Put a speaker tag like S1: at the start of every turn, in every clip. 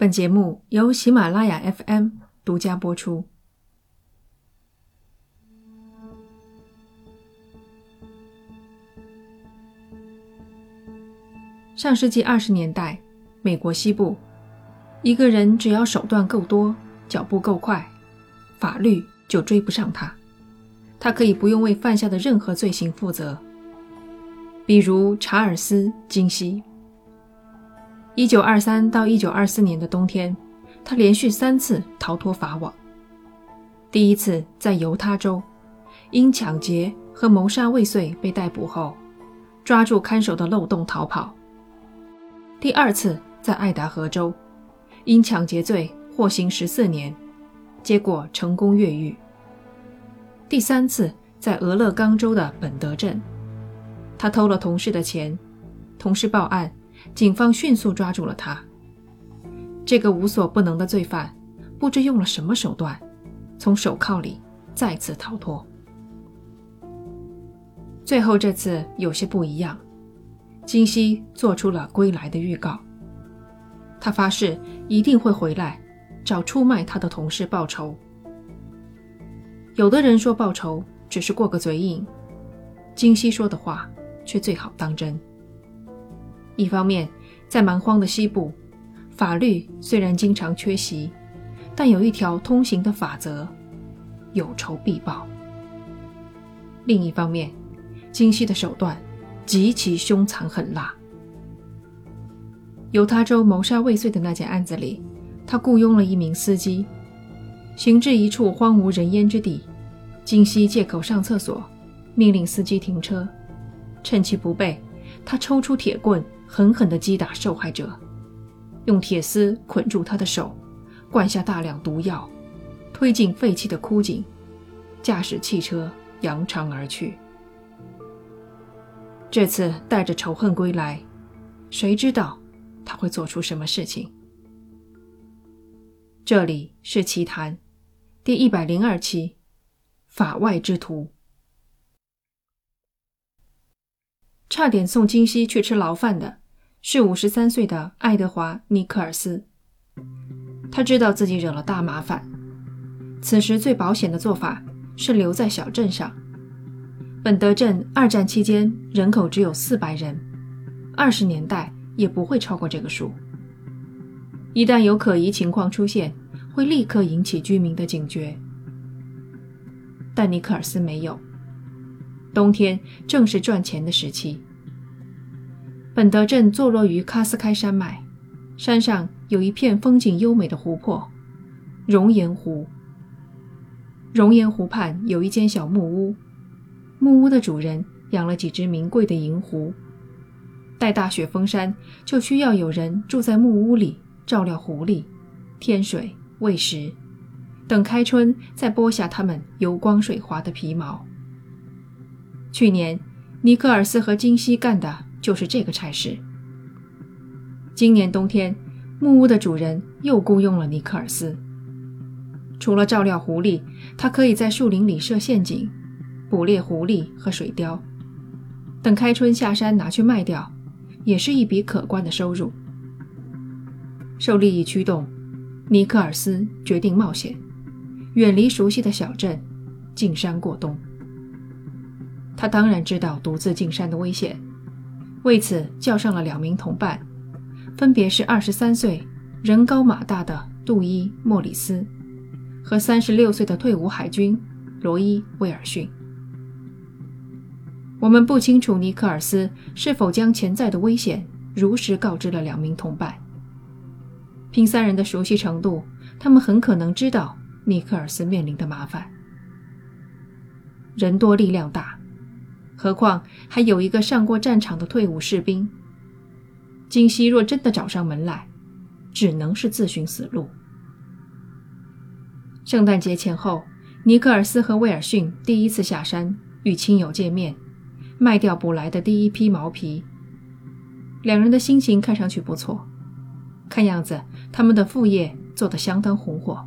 S1: 本节目由喜马拉雅 FM 独家播出。上世纪二十年代，美国西部，一个人只要手段够多、脚步够快，法律就追不上他。他可以不用为犯下的任何罪行负责。比如查尔斯·金西。一九二三到一九二四年的冬天，他连续三次逃脱法网。第一次在犹他州，因抢劫和谋杀未遂被逮捕后，抓住看守的漏洞逃跑。第二次在爱达荷州，因抢劫罪获刑十四年，结果成功越狱。第三次在俄勒冈州的本德镇，他偷了同事的钱，同事报案，警方迅速抓住了他。这个无所不能的罪犯，不知用了什么手段，从手铐里再次逃脱。最后这次有些不一样。金熙做出了归来的预告。他发誓一定会回来，找出卖他的同事报仇。有的人说报仇只是过个嘴瘾，金熙说的话却最好当真。一方面，在蛮荒的西部，法律虽然经常缺席，但有一条通行的法则：有仇必报。另一方面，金熙的手段。极其凶残狠辣。犹他州谋杀未遂的那件案子里，他雇佣了一名司机，行至一处荒无人烟之地，金熙借口上厕所，命令司机停车，趁其不备，他抽出铁棍，狠狠地击打受害者，用铁丝捆住他的手，灌下大量毒药，推进废弃的枯井，驾驶汽车扬长而去。这次带着仇恨归来，谁知道他会做出什么事情？这里是奇谈第一百零二期，法外之徒。差点送金熙去吃牢饭的是五十三岁的爱德华·尼克尔斯。他知道自己惹了大麻烦，此时最保险的做法是留在小镇上。本德镇二战期间人口只有四百人，二十年代也不会超过这个数。一旦有可疑情况出现，会立刻引起居民的警觉。但尼克尔斯没有。冬天正是赚钱的时期。本德镇坐落于喀斯开山脉，山上有一片风景优美的湖泊——熔岩湖。熔岩湖畔有一间小木屋。木屋的主人养了几只名贵的银狐，待大雪封山，就需要有人住在木屋里照料狐狸，添水喂食，等开春再剥下它们油光水滑的皮毛。去年，尼克尔斯和金西干的就是这个差事。今年冬天，木屋的主人又雇佣了尼克尔斯，除了照料狐狸，他可以在树林里设陷阱。捕猎狐狸和水貂，等开春下山拿去卖掉，也是一笔可观的收入。受利益驱动，尼克尔斯决定冒险，远离熟悉的小镇，进山过冬。他当然知道独自进山的危险，为此叫上了两名同伴，分别是二十三岁、人高马大的杜伊·莫里斯和三十六岁的退伍海军罗伊·威尔逊。我们不清楚尼克尔斯是否将潜在的危险如实告知了两名同伴。凭三人的熟悉程度，他们很可能知道尼克尔斯面临的麻烦。人多力量大，何况还有一个上过战场的退伍士兵。金熙若真的找上门来，只能是自寻死路。圣诞节前后，尼克尔斯和威尔逊第一次下山与亲友见面。卖掉捕来的第一批毛皮，两人的心情看上去不错。看样子，他们的副业做得相当红火。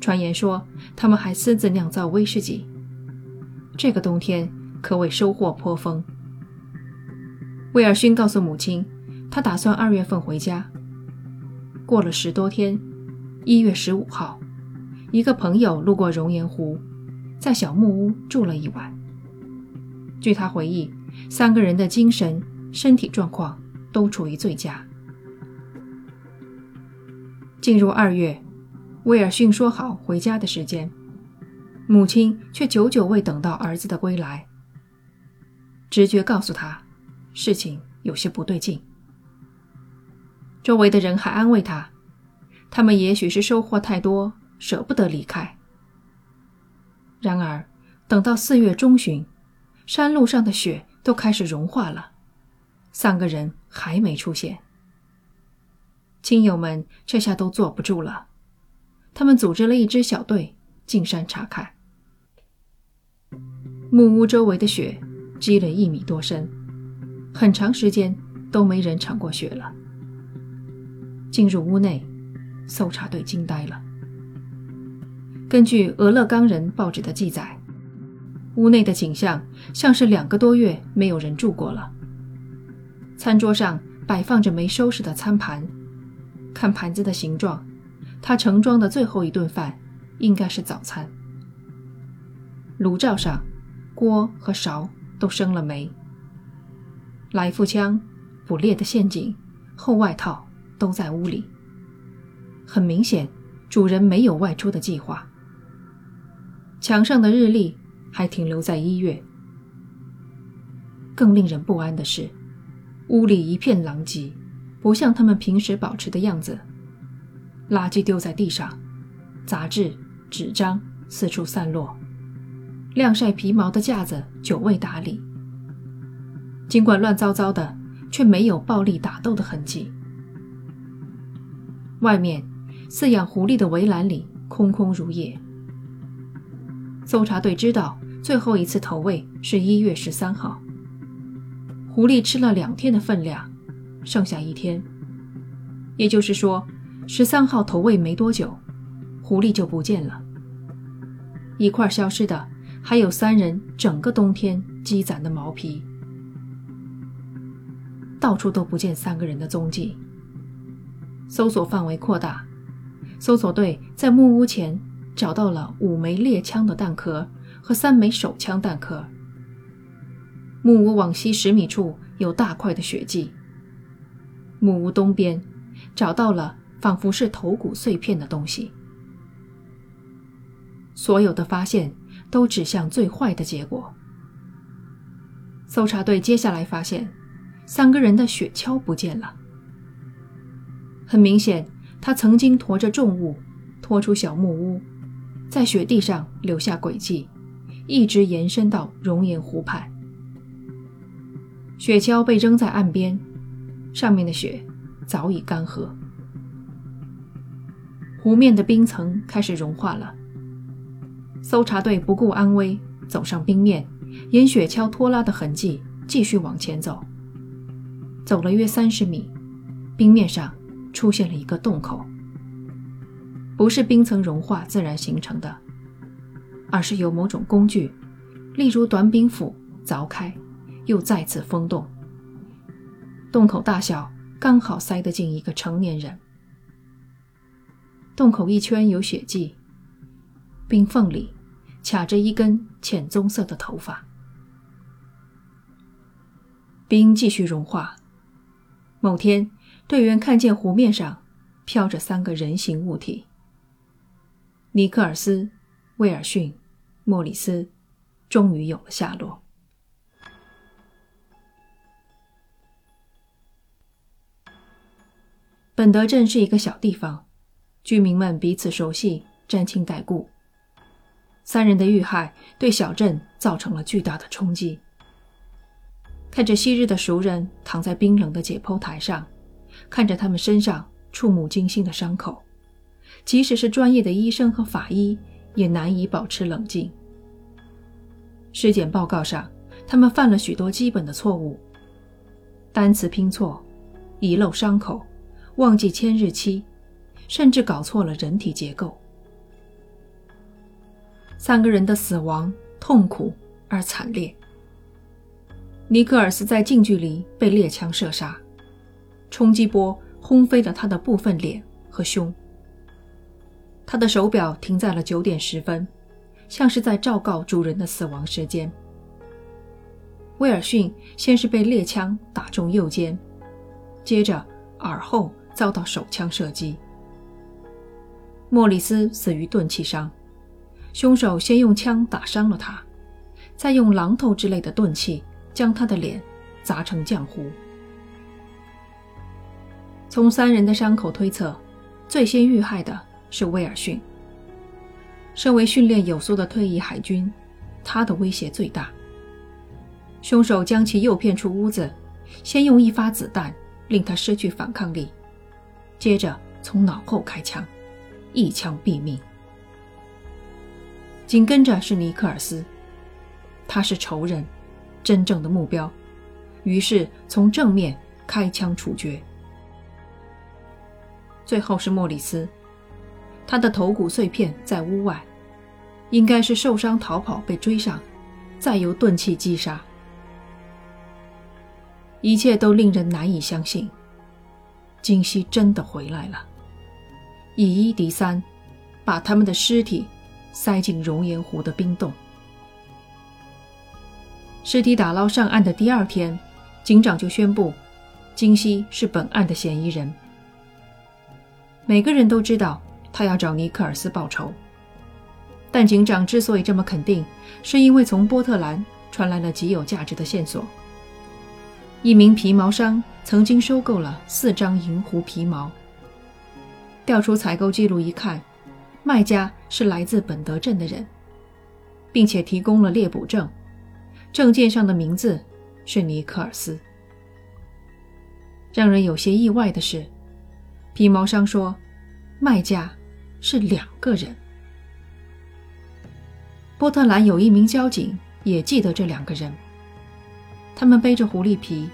S1: 传言说，他们还私自酿造威士忌。这个冬天可谓收获颇丰。威尔逊告诉母亲，他打算二月份回家。过了十多天，一月十五号，一个朋友路过熔岩湖，在小木屋住了一晚。据他回忆，三个人的精神、身体状况都处于最佳。进入二月，威尔逊说好回家的时间，母亲却久久未等到儿子的归来。直觉告诉他，事情有些不对劲。周围的人还安慰他，他们也许是收获太多，舍不得离开。然而，等到四月中旬，山路上的雪都开始融化了，三个人还没出现。亲友们这下都坐不住了，他们组织了一支小队进山查看。木屋周围的雪积了一米多深，很长时间都没人铲过雪了。进入屋内，搜查队惊呆了。根据俄勒冈人报纸的记载，屋内的景象像是两个多月没有人住过了。餐桌上摆放着没收拾的餐盘。看盘子的形状，他盛装的最后一顿饭应该是早餐。炉灶上，锅和勺都生了霉。来复枪、捕猎的陷阱、厚外套都在屋里。很明显，主人没有外出的计划。墙上的日历还停留在一月。更令人不安的是，屋里一片狼藉。不像他们平时保持的样子，垃圾丢在地上，杂志、纸张四处散落，晾晒皮毛的架子久未打理。尽管乱糟糟的，却没有暴力打斗的痕迹。外面饲养狐狸的围栏里空空如也。搜查队知道最后一次投喂是一月十三号，狐狸吃了两天的分量。剩下一天，也就是说，十三号投喂没多久，狐狸就不见了。一块消失的，还有三人整个冬天积攒的毛皮。到处都不见三个人的踪迹。搜索范围扩大，搜索队在木屋前找到了五枚猎枪的弹壳和三枚手枪弹壳。木屋往西十米处有大块的血迹。木屋东边，找到了仿佛是头骨碎片的东西。所有的发现都指向最坏的结果。搜查队接下来发现，三个人的雪橇不见了。很明显，他曾经驮着重物，拖出小木屋，在雪地上留下轨迹，一直延伸到熔岩湖畔。雪橇被扔在岸边。上面的雪早已干涸，湖面的冰层开始融化了。搜查队不顾安危，走上冰面，沿雪橇拖拉的痕迹继续往前走。走了约三十米，冰面上出现了一个洞口，不是冰层融化自然形成的，而是有某种工具，例如短柄斧凿开，又再次封洞。洞口大小刚好塞得进一个成年人。洞口一圈有血迹，冰缝里卡着一根浅棕色的头发。冰继续融化。某天，队员看见湖面上飘着三个人形物体。尼克尔斯、威尔逊、莫里斯，终于有了下落。本德镇是一个小地方，居民们彼此熟悉，沾亲带故。三人的遇害对小镇造成了巨大的冲击。看着昔日的熟人躺在冰冷的解剖台上，看着他们身上触目惊心的伤口，即使是专业的医生和法医也难以保持冷静。尸检报告上，他们犯了许多基本的错误：单词拼错，遗漏伤口。忘记签日期，甚至搞错了人体结构。三个人的死亡痛苦而惨烈。尼克尔斯在近距离被猎枪射杀，冲击波轰飞了他的部分脸和胸。他的手表停在了九点十分，像是在昭告主人的死亡时间。威尔逊先是被猎枪打中右肩，接着耳后遭到手枪射击。莫里斯死于钝器伤，凶手先用枪打伤了他，再用榔头之类的钝器将他的脸砸成浆糊。从三人的伤口推测，最先遇害的是威尔逊。身为训练有素的退役海军，他的威胁最大。凶手将其诱骗出屋子，先用一发子弹令他失去反抗力，接着从脑后开枪，一枪毙命。紧跟着是尼克尔斯，他是仇人，真正的目标，于是从正面开枪处决。最后是莫里斯，他的头骨碎片在屋外，应该是受伤逃跑被追上，再由钝器击杀。一切都令人难以相信，金熙真的回来了，以一敌三，把他们的尸体塞进熔岩湖的冰洞。尸体打捞上岸的第二天，警长就宣布，金熙是本案的嫌疑人。每个人都知道他要找尼克尔斯报仇，但警长之所以这么肯定，是因为从波特兰传来了极有价值的线索：一名皮毛商曾经收购了四张银狐皮毛。调出采购记录一看，卖家是来自本德镇的人，并且提供了猎捕证，证件上的名字是尼克尔斯。让人有些意外的是。皮毛商说：“卖家是两个人。”波特兰有一名交警也记得这两个人。他们背着狐狸皮，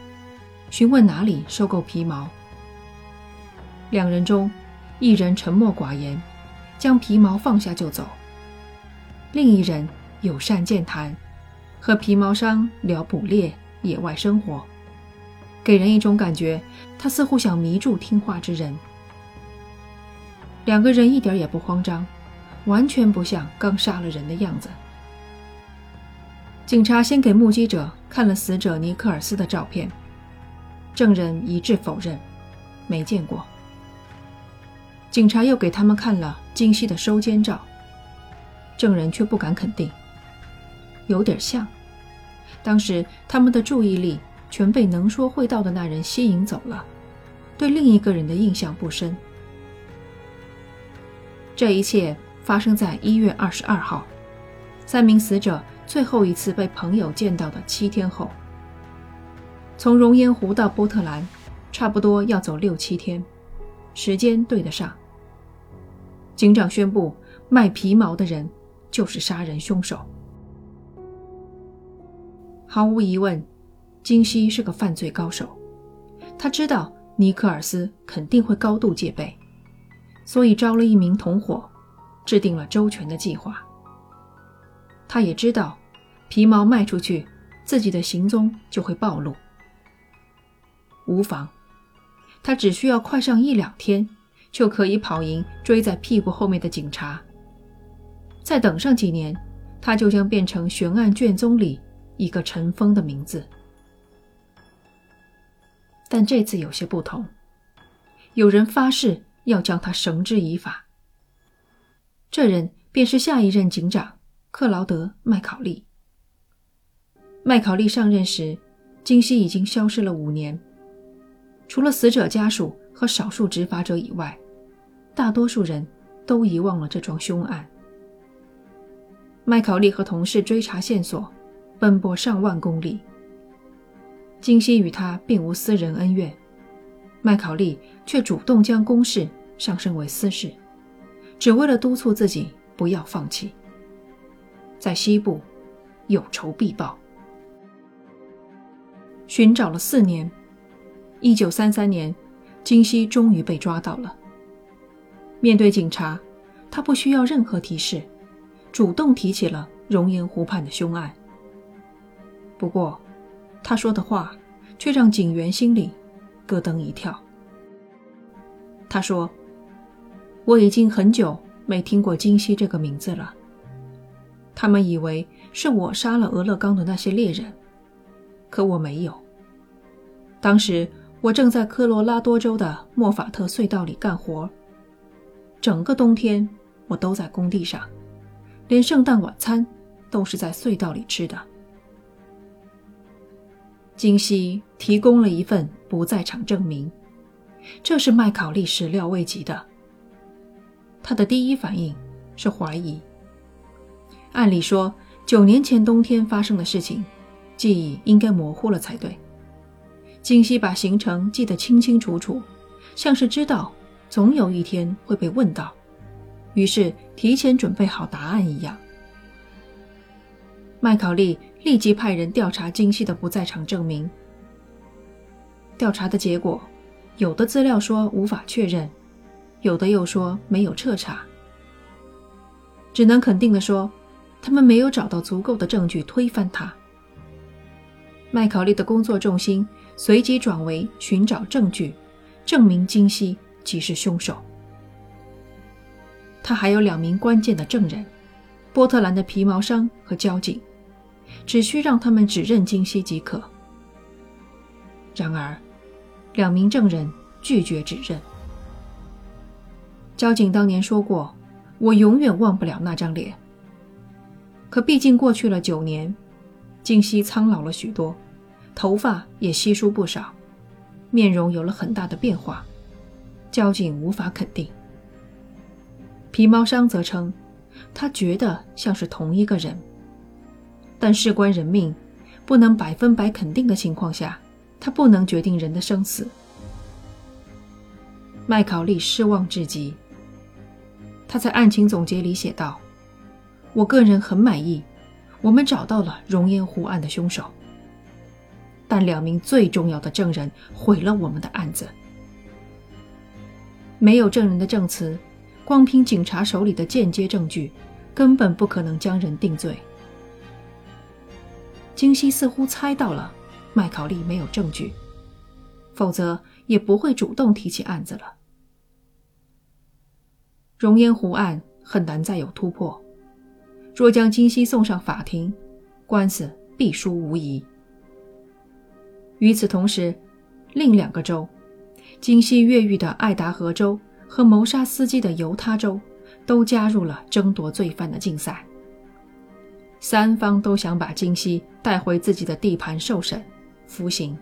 S1: 询问哪里收购皮毛。两人中，一人沉默寡言，将皮毛放下就走；另一人友善健谈，和皮毛商聊捕猎、野外生活，给人一种感觉，他似乎想迷住听话之人。两个人一点也不慌张，完全不像刚杀了人的样子。警察先给目击者看了死者尼克尔斯的照片，证人一致否认，没见过。警察又给他们看了精细的收监照，证人却不敢肯定，有点像。当时他们的注意力全被能说会道的那人吸引走了，对另一个人的印象不深。这一切发生在一月二十二号，三名死者最后一次被朋友见到的七天后。从熔岩湖到波特兰，差不多要走六七天，时间对得上。警长宣布，卖皮毛的人就是杀人凶手。毫无疑问，金熙是个犯罪高手，他知道尼克尔斯肯定会高度戒备。所以招了一名同伙，制定了周全的计划。他也知道，皮毛卖出去，自己的行踪就会暴露。无妨，他只需要快上一两天，就可以跑赢追在屁股后面的警察。再等上几年，他就将变成悬案卷宗里一个尘封的名字。但这次有些不同，有人发誓。要将他绳之以法。这人便是下一任警长克劳德·麦考利。麦考利上任时，金熙已经消失了五年，除了死者家属和少数执法者以外，大多数人都遗忘了这桩凶案。麦考利和同事追查线索，奔波上万公里。金熙与他并无私人恩怨。麦考利却主动将公事上升为私事，只为了督促自己不要放弃。在西部，有仇必报。寻找了四年，一九三三年，金熙终于被抓到了。面对警察，他不需要任何提示，主动提起了熔岩湖畔的凶案。不过，他说的话却让警员心里。咯噔一跳。他说：“我已经很久没听过金熙这个名字了。他们以为是我杀了俄勒冈的那些猎人，可我没有。当时我正在科罗拉多州的莫法特隧道里干活，整个冬天我都在工地上，连圣诞晚餐都是在隧道里吃的。金熙提供了一份不在场证明，这是麦考利始料未及的。他的第一反应是怀疑。按理说，九年前冬天发生的事情，记忆应该模糊了才对。金熙把行程记得清清楚楚，像是知道总有一天会被问到，于是提前准备好答案一样。麦考利立即派人调查金熙的不在场证明。调查的结果，有的资料说无法确认，有的又说没有彻查，只能肯定的说。他们没有找到足够的证据推翻他。麦考利的工作重心随即转为寻找证据，证明金熙即是凶手。他还有两名关键的证人，波特兰的皮毛商和交警，只需让他们指认金熙即可。然而，两名证人拒绝指认。交警当年说过：“我永远忘不了那张脸。”可毕竟过去了九年，金熙苍老了许多，头发也稀疏不少，面容有了很大的变化，交警无法肯定。皮毛商则称，他觉得像是同一个人，但事关人命，不能百分百肯定的情况下，他不能决定人的生死。麦考利失望至极，他在案情总结里写道。我个人很满意，我们找到了熔烟湖案的凶手，但两名最重要的证人毁了我们的案子。没有证人的证词，光凭警察手里的间接证据，根本不可能将人定罪。金熙似乎猜到了麦考利没有证据，否则也不会主动提起案子了。熔烟湖案很难再有突破。若将金熙送上法庭，官司必输无疑。与此同时，另两个州——金熙越狱的爱达荷州和谋杀司机的犹他州，都加入了争夺罪犯的竞赛。三方都想把金熙带回自己的地盘受审、服刑。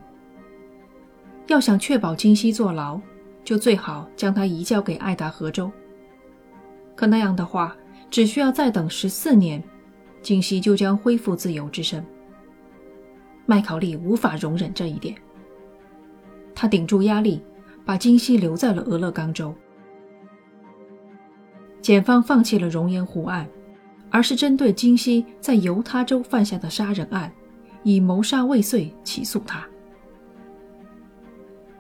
S1: 要想确保金熙坐牢，就最好将他移交给爱达荷州。可那样的话，只需要再等十四年，金熙就将恢复自由之身。麦考利无法容忍这一点，他顶住压力，把金熙留在了俄勒冈州。检方放弃了熔岩湖案，而是针对金熙在犹他州犯下的杀人案，以谋杀未遂起诉他。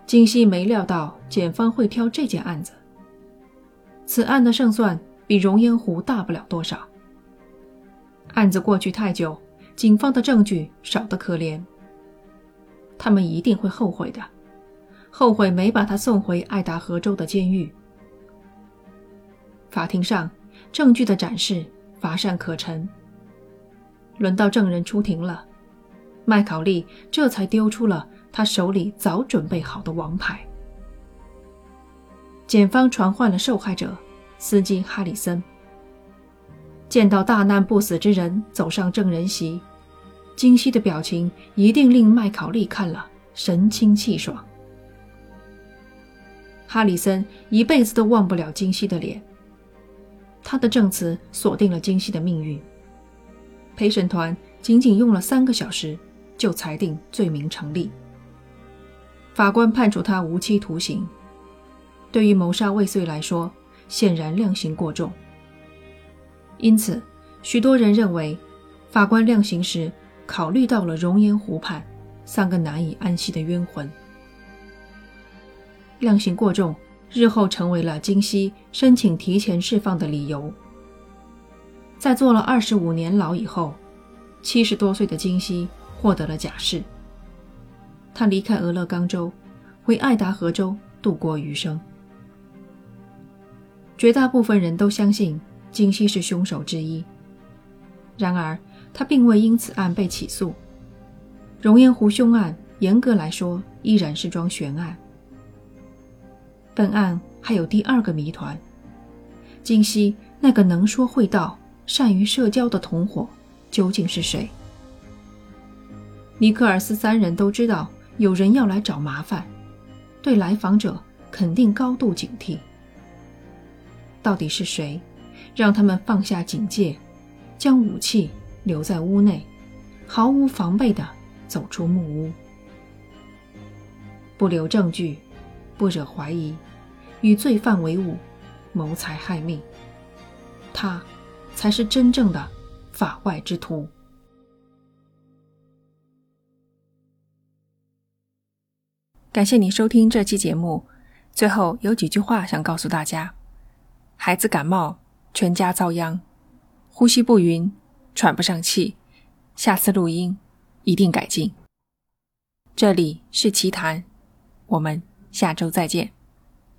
S1: 金熙没料到检方会挑这件案子，此案的胜算。比熔岩湖大不了多少。案子过去太久，警方的证据少得可怜。他们一定会后悔的，后悔没把他送回爱达荷州的监狱。法庭上，证据的展示乏善可陈。轮到证人出庭了，麦考利这才丢出了他手里早准备好的王牌。检方传唤了受害者。司机哈里森见到大难不死之人走上证人席，金熙的表情一定令麦考利看了神清气爽。哈里森一辈子都忘不了金熙的脸。他的证词锁定了金熙的命运。陪审团仅仅用了三个小时就裁定罪名成立，法官判处他无期徒刑。对于谋杀未遂来说，显然量刑过重，因此，许多人认为，法官量刑时考虑到了熔岩湖畔三个难以安息的冤魂。量刑过重，日后成为了金熙申请提前释放的理由。在坐了二十五年牢以后，七十多岁的金熙获得了假释，他离开俄勒冈州，回爱达荷州度过余生。绝大部分人都相信金熙是凶手之一。然而，他并未因此案被起诉。熔岩湖凶案严格来说依然是桩悬案。本案还有第二个谜团：金熙那个能说会道、善于社交的同伙究竟是谁？尼克尔斯三人都知道有人要来找麻烦，对来访者肯定高度警惕。到底是谁，让他们放下警戒，将武器留在屋内，毫无防备地走出木屋，不留证据，不惹怀疑，与罪犯为伍，谋财害命，他才是真正的法外之徒。感谢你收听这期节目。最后有几句话想告诉大家。孩子感冒，全家遭殃，呼吸不匀，喘不上气。下次录音一定改进。这里是奇谈，我们下周再见。